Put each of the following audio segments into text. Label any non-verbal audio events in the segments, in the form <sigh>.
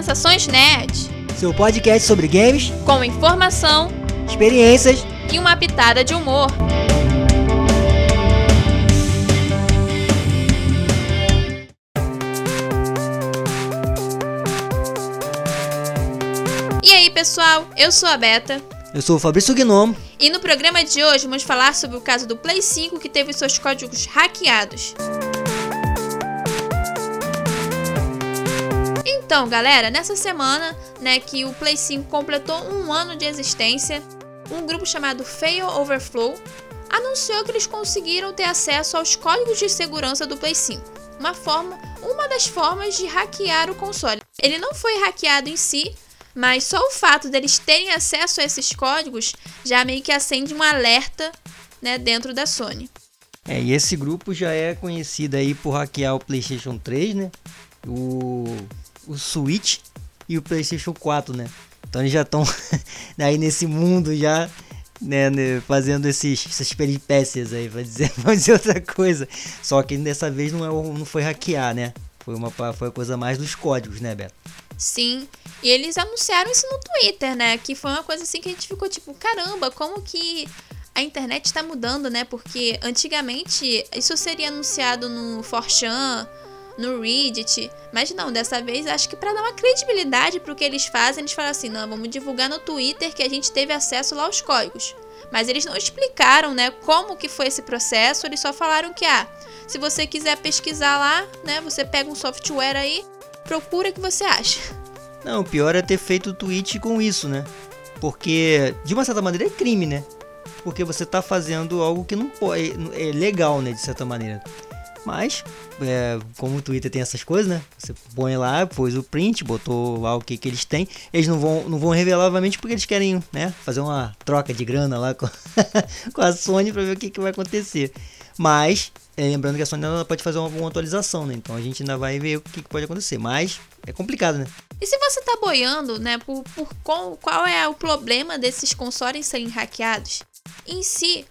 Sensações Nerd. Seu podcast sobre games, com informação, experiências e uma pitada de humor. E aí, pessoal? Eu sou a Beta. Eu sou o Fabrício Gnomo. E no programa de hoje vamos falar sobre o caso do Play 5 que teve seus códigos hackeados. Então, galera, nessa semana, né, que o Play 5 completou um ano de existência, um grupo chamado Fail Overflow anunciou que eles conseguiram ter acesso aos códigos de segurança do Play 5. Uma forma, uma das formas de hackear o console. Ele não foi hackeado em si, mas só o fato deles terem acesso a esses códigos já meio que acende um alerta, né, dentro da Sony. É, e esse grupo já é conhecido aí por hackear o PlayStation 3, né? O o Switch e o PlayStation 4, né? Então eles já estão <laughs> aí nesse mundo já, né, né, fazendo esses, essas peripécias aí, pra dizer, <laughs> pra dizer outra coisa. Só que dessa vez não, é, não foi hackear, né? Foi uma foi a coisa mais dos códigos, né, Beto? Sim. E eles anunciaram isso no Twitter, né? Que foi uma coisa assim que a gente ficou tipo, caramba, como que a internet está mudando, né? Porque antigamente isso seria anunciado no 4chan, no Reddit. Mas não, dessa vez acho que para dar uma credibilidade pro que eles fazem, eles falam assim: não, vamos divulgar no Twitter que a gente teve acesso lá aos códigos. Mas eles não explicaram, né, como que foi esse processo, eles só falaram que, ah, se você quiser pesquisar lá, né, você pega um software aí, procura o que você acha. Não, o pior é ter feito o tweet com isso, né? Porque, de uma certa maneira, é crime, né? Porque você tá fazendo algo que não pode. É legal, né? De certa maneira. Mas, é, como o Twitter tem essas coisas, né? Você põe lá, pôs o print, botou lá o que, que eles têm. Eles não vão, não vão revelar, obviamente, porque eles querem né, fazer uma troca de grana lá com, <laughs> com a Sony para ver o que, que vai acontecer. Mas, é, lembrando que a Sony ainda pode fazer uma, uma, atualização, né? Então a gente ainda vai ver o que, que pode acontecer. Mas é complicado, né? E se você tá boiando, né, por, por qual, qual é o problema desses consoles serem hackeados? Em si,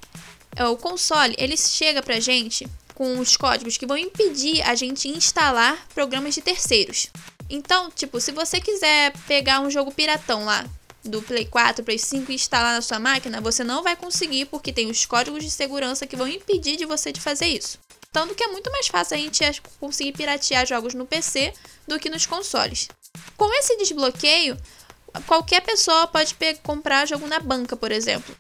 é, o console, ele chega pra gente com os códigos que vão impedir a gente instalar programas de terceiros. Então, tipo, se você quiser pegar um jogo piratão lá do Play 4, Play 5 e instalar na sua máquina, você não vai conseguir porque tem os códigos de segurança que vão impedir de você de fazer isso. Tanto que é muito mais fácil a gente conseguir piratear jogos no PC do que nos consoles. Com esse desbloqueio, qualquer pessoa pode comprar jogo na banca, por exemplo.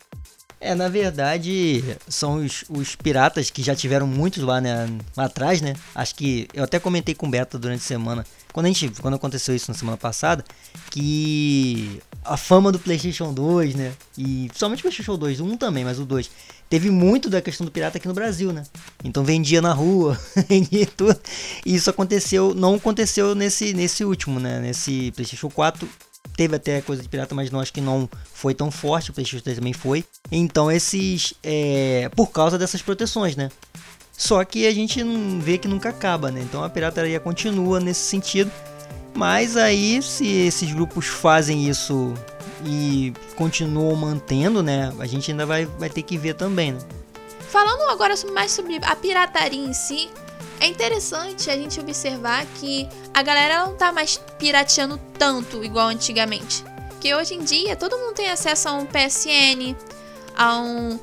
É, na verdade, são os, os piratas que já tiveram muitos lá, né, lá atrás, né? Acho que eu até comentei com o Beto durante a semana, quando a gente, quando aconteceu isso na semana passada, que a fama do PlayStation 2, né? E somente o PlayStation 2, um também, mas o 2, teve muito da questão do pirata aqui no Brasil, né? Então vendia na rua, <laughs> vendia tudo. E isso aconteceu, não aconteceu nesse nesse último, né? Nesse PlayStation 4 Teve até coisa de pirata, mas não acho que não foi tão forte. O PlayStation 3 também foi. Então, esses. É, por causa dessas proteções, né? Só que a gente não vê que nunca acaba, né? Então a pirataria continua nesse sentido. Mas aí, se esses grupos fazem isso e continuam mantendo, né? A gente ainda vai, vai ter que ver também, né? Falando agora mais sobre a pirataria em si, é interessante a gente observar que a galera não tá mais pirateando tanto igual antigamente. Que hoje em dia todo mundo tem acesso a um PSN, a um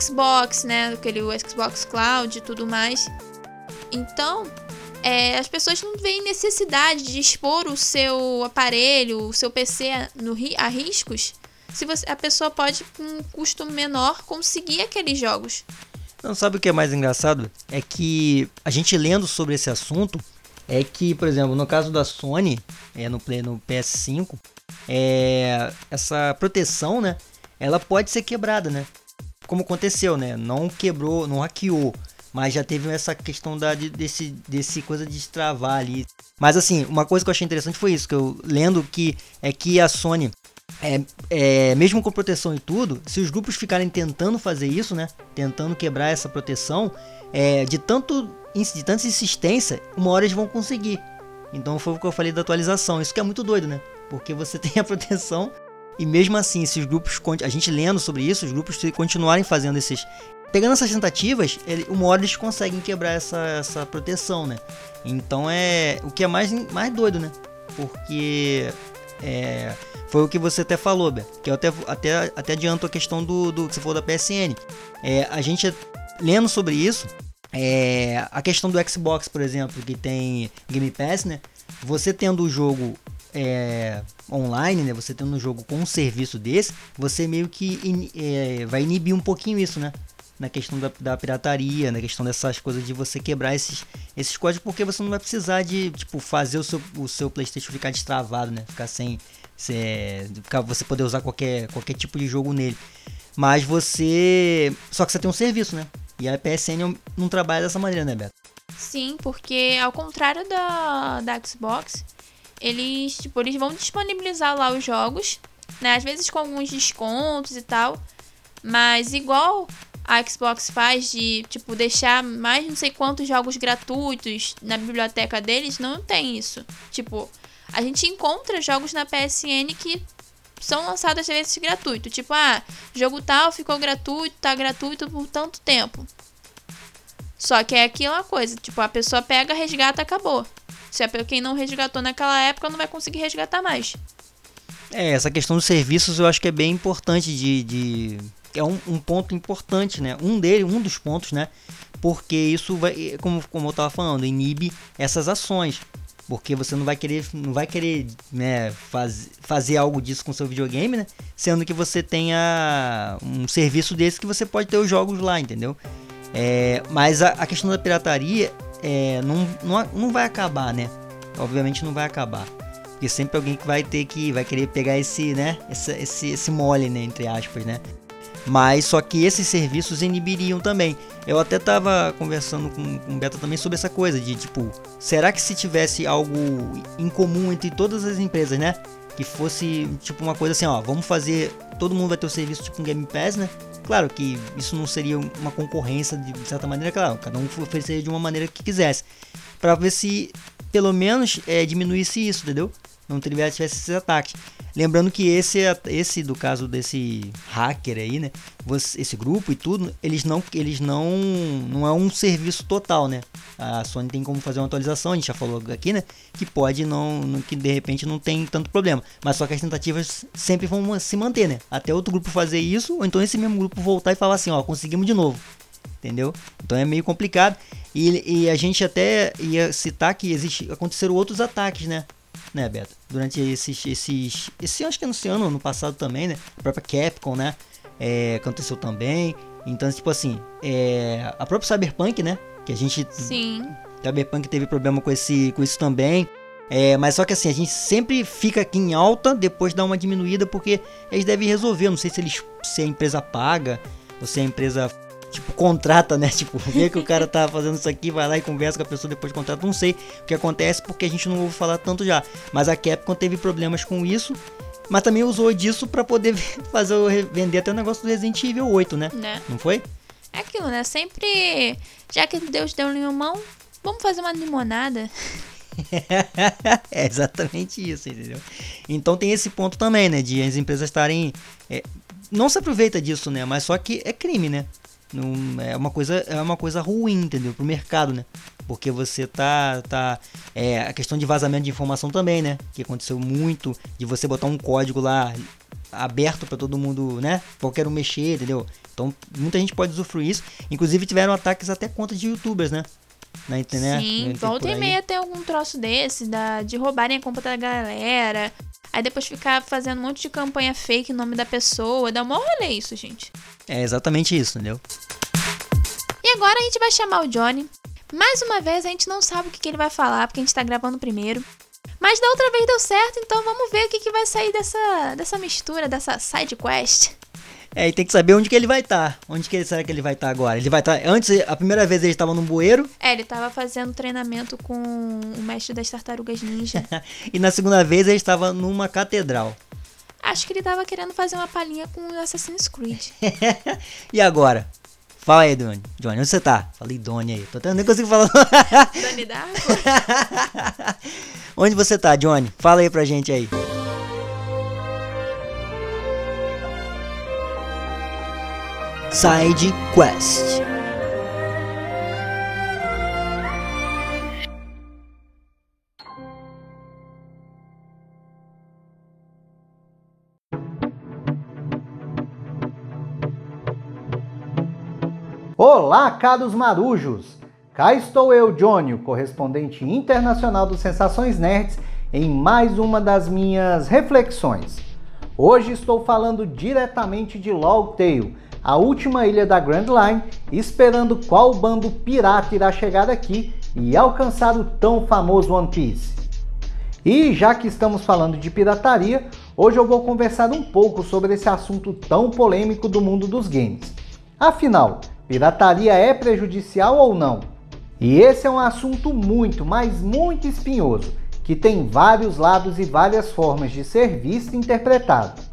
Xbox, né? Aquele Xbox Cloud e tudo mais. Então, é, as pessoas não veem necessidade de expor o seu aparelho, o seu PC no, a riscos, se você, a pessoa pode, com um custo menor, conseguir aqueles jogos. Não sabe o que é mais engraçado? É que a gente lendo sobre esse assunto é que, por exemplo, no caso da Sony, é no, no PS5, é, essa proteção, né? Ela pode ser quebrada, né? Como aconteceu, né? Não quebrou, não hackeou, mas já teve essa questão da, desse, desse coisa de destravar ali. Mas assim, uma coisa que eu achei interessante foi isso, que eu lendo que é que a Sony é, é, mesmo com proteção e tudo, se os grupos ficarem tentando fazer isso, né? Tentando quebrar essa proteção, é, de, tanto, de tanta insistência, uma hora eles vão conseguir. Então foi o que eu falei da atualização. Isso que é muito doido, né? Porque você <laughs> tem a proteção e mesmo assim, se os grupos. A gente lendo sobre isso, os grupos continuarem fazendo esses. Pegando essas tentativas, uma hora eles conseguem quebrar essa, essa proteção, né? Então é o que é mais, mais doido, né? porque é, foi o que você até falou, Beto, que eu até, até, até adianto a questão do, do que você falou da PSN. É, a gente, lendo sobre isso, é, a questão do Xbox, por exemplo, que tem Game Pass, né? Você tendo o jogo é, online, né? Você tendo um jogo com um serviço desse, você meio que in, é, vai inibir um pouquinho isso, né? Na questão da, da, pirataria, na questão dessas coisas de você quebrar esses, esses códigos, porque você não vai precisar de, tipo, fazer o seu, o seu Playstation ficar destravado, né? Ficar sem... sem ficar, você poder usar qualquer, qualquer tipo de jogo nele. Mas você... Só que você tem um serviço, né? E a PSN não trabalha dessa maneira, né, Beto? Sim, porque ao contrário da, da Xbox, eles, tipo, eles vão disponibilizar lá os jogos, né? Às vezes com alguns descontos e tal. Mas igual a Xbox faz de, tipo, deixar mais não sei quantos jogos gratuitos na biblioteca deles, não tem isso. Tipo, a gente encontra jogos na PSN que são lançados às vezes gratuito. Tipo, ah, jogo tal ficou gratuito, tá gratuito por tanto tempo. Só que é aquela coisa, tipo, a pessoa pega, resgata, acabou. Se é quem não resgatou naquela época, não vai conseguir resgatar mais. É, essa questão dos serviços eu acho que é bem importante de. de... É um, um, ponto importante, né? Um dele, um dos pontos, né? Porque isso vai, como, como eu estava falando, inibe essas ações. Porque você não vai querer, não vai querer né, faz, fazer algo disso com seu videogame, né? Sendo que você tenha um serviço desse que você pode ter os jogos lá, entendeu? É, mas a, a, questão da pirataria é, não, não, não vai acabar, né? Obviamente não vai acabar. Porque sempre alguém que vai ter que vai querer pegar esse, né? Esse, esse, esse mole, né? Entre aspas, né? Mas só que esses serviços inibiriam também. Eu até tava conversando com, com o Beta também sobre essa coisa de tipo, será que se tivesse algo em comum entre todas as empresas, né? Que fosse tipo uma coisa assim, ó, vamos fazer, todo mundo vai ter o serviço tipo um Game Pass, né? Claro que isso não seria uma concorrência de certa maneira, claro, cada um ofereceria de uma maneira que quisesse. para ver se pelo menos é, diminuísse isso, entendeu? Não tivesse esses ataques. Lembrando que esse, esse do caso desse hacker aí, né? esse grupo e tudo, eles não, eles não, não é um serviço total, né? A Sony tem como fazer uma atualização, a gente já falou aqui, né? Que pode não, que de repente não tem tanto problema. Mas só que as tentativas sempre vão se manter, né? Até outro grupo fazer isso, ou então esse mesmo grupo voltar e falar assim, ó, conseguimos de novo. Entendeu? Então é meio complicado. E, e a gente até ia citar que existe, aconteceram outros ataques, né? Né, Beto? Durante esses, esses, esse acho que é no ano, no passado também, né? A própria Capcom, né? é, aconteceu também. Então, tipo assim, é, a própria Cyberpunk, né? Que a gente. Sim. Cyberpunk teve problema com, esse, com isso também. É, mas só que assim, a gente sempre fica aqui em alta, depois dá uma diminuída, porque eles devem resolver. Não sei se eles se a empresa paga, ou se a empresa tipo, contrata, né? <laughs> Tipo, vê que o cara tá fazendo isso aqui, vai lá e conversa com a pessoa, depois contrata. Não sei o que acontece, porque a gente não ouve falar tanto já. Mas a Capcom teve problemas com isso mas também usou disso para poder <laughs> fazer vender até o negócio do Resident Evil 8, né? né? Não foi? É aquilo, né? Sempre. Já que Deus deu limão, vamos fazer uma limonada. <laughs> é exatamente isso, entendeu? Então tem esse ponto também, né? De as empresas estarem. É, não se aproveita disso, né? Mas só que é crime, né? Não, é uma coisa é uma coisa ruim, entendeu? Pro mercado, né? Porque você tá tá é a questão de vazamento de informação também, né? Que aconteceu muito de você botar um código lá aberto para todo mundo, né? Qualquer um mexer, entendeu? Então, muita gente pode usufruir isso. Inclusive tiveram ataques até contra de youtubers, né? Na internet. Sim, volta e meia tem algum troço desse, da, de roubarem a conta da galera. Aí depois ficar fazendo um monte de campanha fake em nome da pessoa. Dá um maior rolê isso, gente. É exatamente isso, entendeu? E agora a gente vai chamar o Johnny. Mais uma vez a gente não sabe o que, que ele vai falar, porque a gente tá gravando primeiro. Mas da outra vez deu certo, então vamos ver o que, que vai sair dessa, dessa mistura, dessa side quest. É, e tem que saber onde que ele vai estar. Tá. Onde que será que ele vai estar tá agora? Ele vai estar. Tá, antes, a primeira vez ele estava num bueiro. É, ele estava fazendo treinamento com o mestre das tartarugas ninja. <laughs> e na segunda vez ele estava numa catedral. Acho que ele estava querendo fazer uma palhinha com o Assassin's Creed. <laughs> e agora? Fala aí, Doni. Johnny, onde você tá? Falei Doni aí. Tô até nem consigo falar. Doni Darko? <laughs> onde você tá, Johnny? Fala aí pra gente aí. Side Quest. Olá, caros marujos! Cá estou eu, Johnny, o correspondente internacional do Sensações Nerds, em mais uma das minhas reflexões. Hoje estou falando diretamente de Longtail, a última ilha da Grand Line, esperando qual bando pirata irá chegar aqui e alcançar o tão famoso One Piece. E já que estamos falando de pirataria, hoje eu vou conversar um pouco sobre esse assunto tão polêmico do mundo dos games. Afinal, pirataria é prejudicial ou não? E esse é um assunto muito, mas muito espinhoso, que tem vários lados e várias formas de ser visto e interpretado.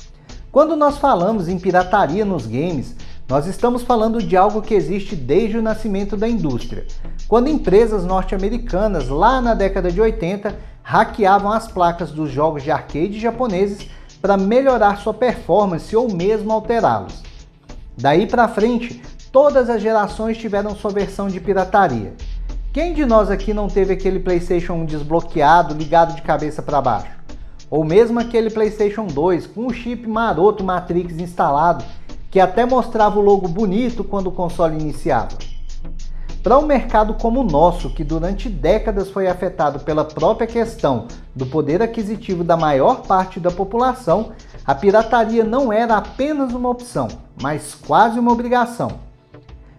Quando nós falamos em pirataria nos games, nós estamos falando de algo que existe desde o nascimento da indústria, quando empresas norte-americanas, lá na década de 80, hackeavam as placas dos jogos de arcade japoneses para melhorar sua performance ou mesmo alterá-los. Daí para frente, todas as gerações tiveram sua versão de pirataria. Quem de nós aqui não teve aquele PlayStation 1 desbloqueado, ligado de cabeça para baixo? Ou mesmo aquele PlayStation 2 com o chip maroto Matrix instalado, que até mostrava o logo bonito quando o console iniciava? Para um mercado como o nosso, que durante décadas foi afetado pela própria questão do poder aquisitivo da maior parte da população, a pirataria não era apenas uma opção, mas quase uma obrigação.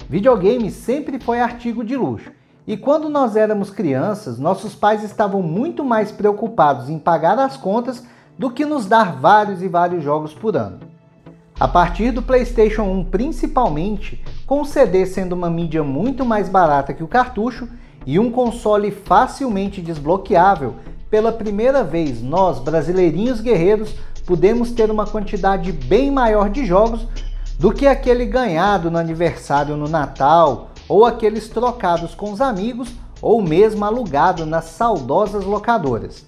Videogame sempre foi artigo de luxo e quando nós éramos crianças, nossos pais estavam muito mais preocupados em pagar as contas do que nos dar vários e vários jogos por ano. A partir do PlayStation 1, principalmente, com o CD sendo uma mídia muito mais barata que o cartucho e um console facilmente desbloqueável, pela primeira vez nós, brasileirinhos guerreiros, pudemos ter uma quantidade bem maior de jogos do que aquele ganhado no aniversário no Natal ou aqueles trocados com os amigos ou mesmo alugado nas saudosas locadoras.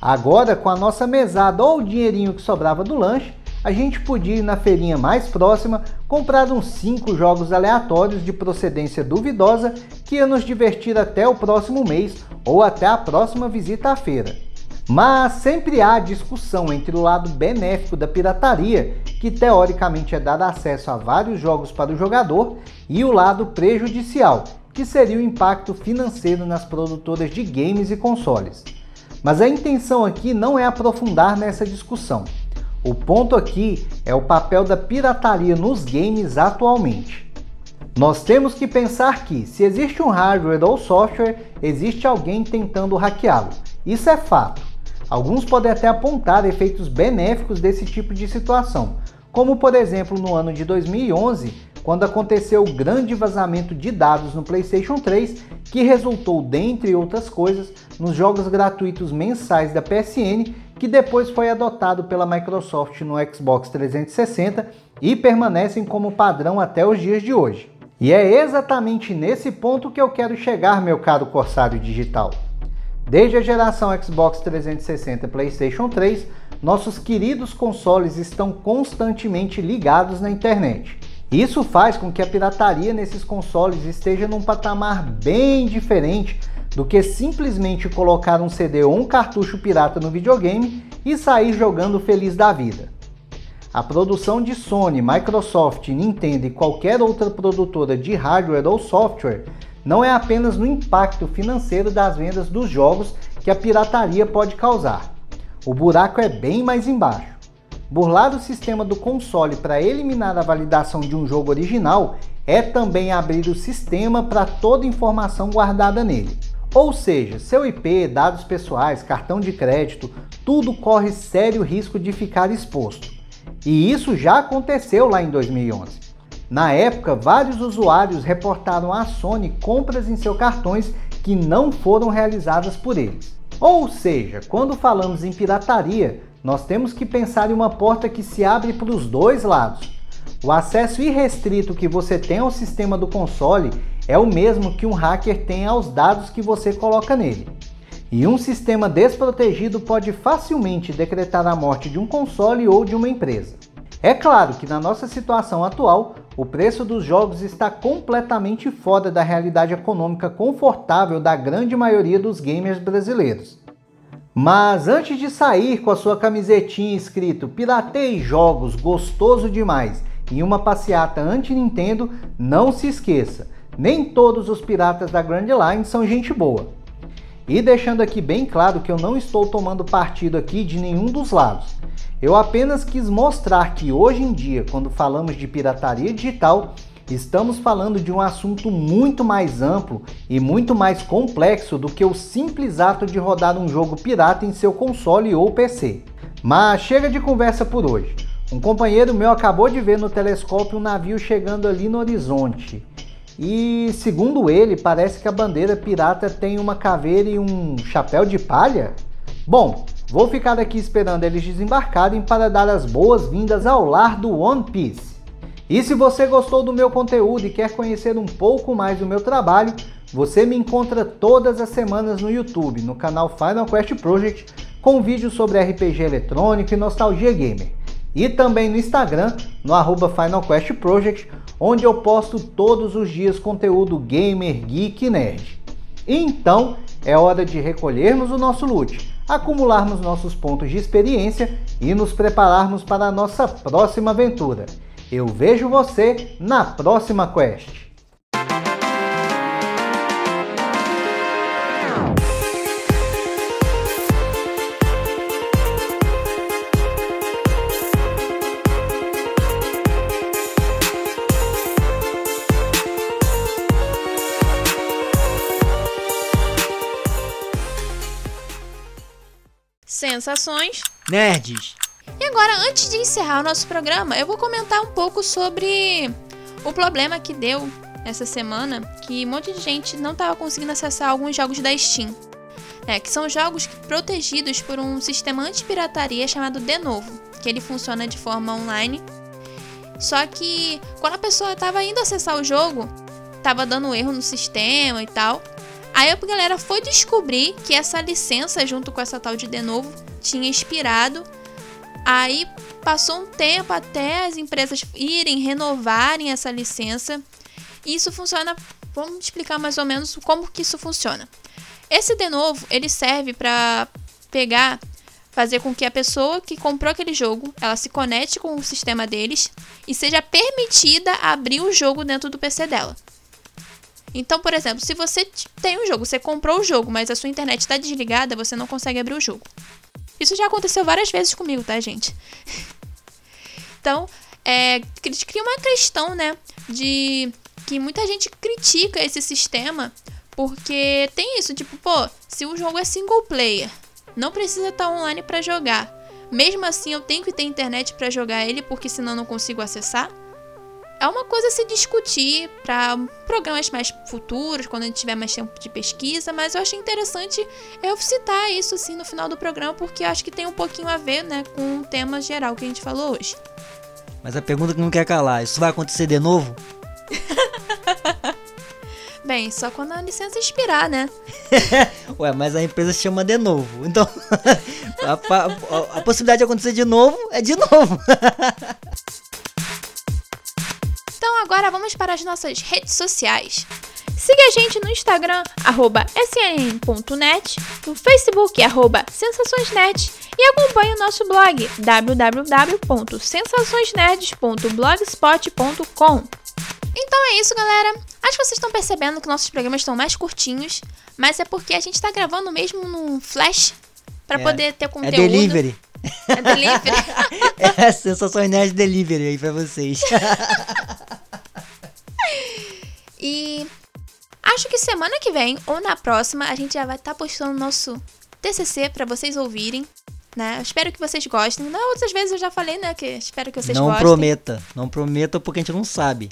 Agora, com a nossa mesada ou o dinheirinho que sobrava do lanche, a gente podia ir na feirinha mais próxima comprar uns 5 jogos aleatórios de procedência duvidosa que ia nos divertir até o próximo mês ou até a próxima visita à feira. Mas sempre há discussão entre o lado benéfico da pirataria, que teoricamente é dar acesso a vários jogos para o jogador, e o lado prejudicial, que seria o impacto financeiro nas produtoras de games e consoles. Mas a intenção aqui não é aprofundar nessa discussão. O ponto aqui é o papel da pirataria nos games atualmente. Nós temos que pensar que, se existe um hardware ou software, existe alguém tentando hackeá-lo. Isso é fato. Alguns podem até apontar efeitos benéficos desse tipo de situação, como por exemplo no ano de 2011, quando aconteceu o grande vazamento de dados no PlayStation 3, que resultou, dentre outras coisas, nos jogos gratuitos mensais da PSN, que depois foi adotado pela Microsoft no Xbox 360 e permanecem como padrão até os dias de hoje. E é exatamente nesse ponto que eu quero chegar, meu caro Corsário Digital. Desde a geração Xbox 360 e PlayStation 3, nossos queridos consoles estão constantemente ligados na internet. Isso faz com que a pirataria nesses consoles esteja num patamar bem diferente do que simplesmente colocar um CD ou um cartucho pirata no videogame e sair jogando feliz da vida. A produção de Sony, Microsoft, Nintendo e qualquer outra produtora de hardware ou software não é apenas no impacto financeiro das vendas dos jogos que a pirataria pode causar. O buraco é bem mais embaixo. Burlar o sistema do console para eliminar a validação de um jogo original é também abrir o sistema para toda informação guardada nele. Ou seja, seu IP, dados pessoais, cartão de crédito, tudo corre sério risco de ficar exposto. E isso já aconteceu lá em 2011. Na época, vários usuários reportaram à Sony compras em seus cartões que não foram realizadas por eles. Ou seja, quando falamos em pirataria, nós temos que pensar em uma porta que se abre para os dois lados. O acesso irrestrito que você tem ao sistema do console é o mesmo que um hacker tem aos dados que você coloca nele. E um sistema desprotegido pode facilmente decretar a morte de um console ou de uma empresa. É claro que na nossa situação atual, o preço dos jogos está completamente fora da realidade econômica confortável da grande maioria dos gamers brasileiros. Mas antes de sair com a sua camisetinha escrito Piratei Jogos, gostoso demais, em uma passeata anti-Nintendo, não se esqueça, nem todos os piratas da Grand Line são gente boa. E deixando aqui bem claro que eu não estou tomando partido aqui de nenhum dos lados. Eu apenas quis mostrar que hoje em dia, quando falamos de pirataria digital, estamos falando de um assunto muito mais amplo e muito mais complexo do que o simples ato de rodar um jogo pirata em seu console ou PC. Mas chega de conversa por hoje. Um companheiro meu acabou de ver no telescópio um navio chegando ali no horizonte. E segundo ele, parece que a bandeira pirata tem uma caveira e um chapéu de palha. Bom, vou ficar aqui esperando eles desembarcarem para dar as boas-vindas ao lar do One Piece. E se você gostou do meu conteúdo e quer conhecer um pouco mais do meu trabalho, você me encontra todas as semanas no YouTube, no canal Final Quest Project, com vídeos sobre RPG eletrônico e nostalgia gamer. E também no Instagram, no arroba Final Quest Project, onde eu posto todos os dias conteúdo gamer, geek e nerd. Então, é hora de recolhermos o nosso loot, acumularmos nossos pontos de experiência e nos prepararmos para a nossa próxima aventura. Eu vejo você na próxima quest. Sensações nerds. E agora, antes de encerrar o nosso programa, eu vou comentar um pouco sobre o problema que deu essa semana, que um monte de gente não estava conseguindo acessar alguns jogos da Steam. É, que são jogos protegidos por um sistema anti-pirataria chamado Denovo, que ele funciona de forma online. Só que quando a pessoa estava indo acessar o jogo, estava dando erro no sistema e tal. Aí a galera foi descobrir que essa licença, junto com essa tal de de novo, tinha expirado. Aí passou um tempo até as empresas irem renovarem essa licença. E isso funciona. Vamos explicar mais ou menos como que isso funciona. Esse de novo, ele serve para pegar, fazer com que a pessoa que comprou aquele jogo, ela se conecte com o sistema deles e seja permitida abrir o jogo dentro do PC dela. Então, por exemplo, se você tem um jogo, você comprou o jogo, mas a sua internet está desligada, você não consegue abrir o jogo. Isso já aconteceu várias vezes comigo, tá, gente? <laughs> então, é, cria uma questão, né, de que muita gente critica esse sistema porque tem isso, tipo, pô, se o jogo é single player, não precisa estar tá online para jogar. Mesmo assim, eu tenho que ter internet para jogar ele porque senão não consigo acessar é uma coisa a se discutir para programas mais futuros, quando a gente tiver mais tempo de pesquisa, mas eu achei interessante eu citar isso assim no final do programa, porque eu acho que tem um pouquinho a ver né, com o tema geral que a gente falou hoje. Mas a pergunta que não quer calar, isso vai acontecer de novo? <laughs> Bem, só quando a licença expirar, né? <laughs> Ué, mas a empresa chama de novo. Então, <laughs> a, a, a possibilidade de acontecer de novo é de novo. Agora vamos para as nossas redes sociais. Siga a gente no Instagram, arroba snn.net, no Facebook, arroba sensaçõesnet e acompanhe o nosso blog, www.sensaçõesnerds.blogspot.com. Então é isso, galera. Acho que vocês estão percebendo que nossos programas estão mais curtinhos, mas é porque a gente está gravando mesmo no flash para é, poder ter conteúdo. É delivery. É delivery. <laughs> é Sensações Nerd Delivery aí pra vocês. <laughs> e acho que semana que vem ou na próxima a gente já vai estar tá postando nosso TCC para vocês ouvirem. Né? espero que vocês gostem. Não, outras vezes eu já falei, né? Que espero que vocês não gostem. Não prometa. Não prometa porque a gente não sabe.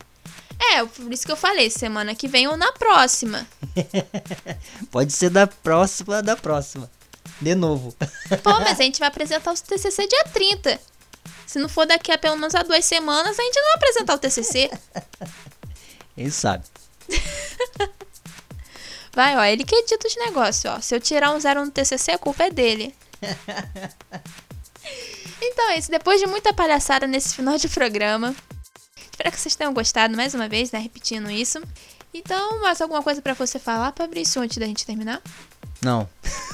É, por isso que eu falei, semana que vem ou na próxima. <laughs> Pode ser da próxima da próxima. De novo. Pô, mas a gente vai apresentar o TCC dia 30. Se não for daqui a pelo menos a duas semanas, a gente não vai apresentar o TCC. Ele sabe. Vai, ó, ele que edita os negócios, ó. Se eu tirar um zero no TCC, a culpa é dele. <laughs> Então é isso. Depois de muita palhaçada nesse final de programa, espero que vocês tenham gostado mais uma vez, né? Repetindo isso. Então, mais alguma coisa para você falar, Fabrício, antes da gente terminar? Não.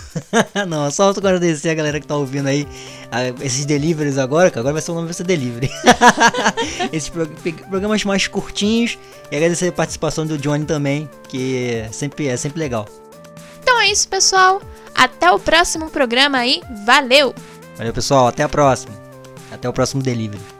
<laughs> não, só agradecer a galera que tá ouvindo aí a, esses deliveries agora, que agora vai ser o nome vai ser delivery. <laughs> esses pro, programas mais curtinhos e agradecer a participação do Johnny também, que é sempre, é sempre legal. Então é isso, pessoal. Até o próximo programa aí. Valeu! Valeu, pessoal. Até a próxima. Até o próximo delivery.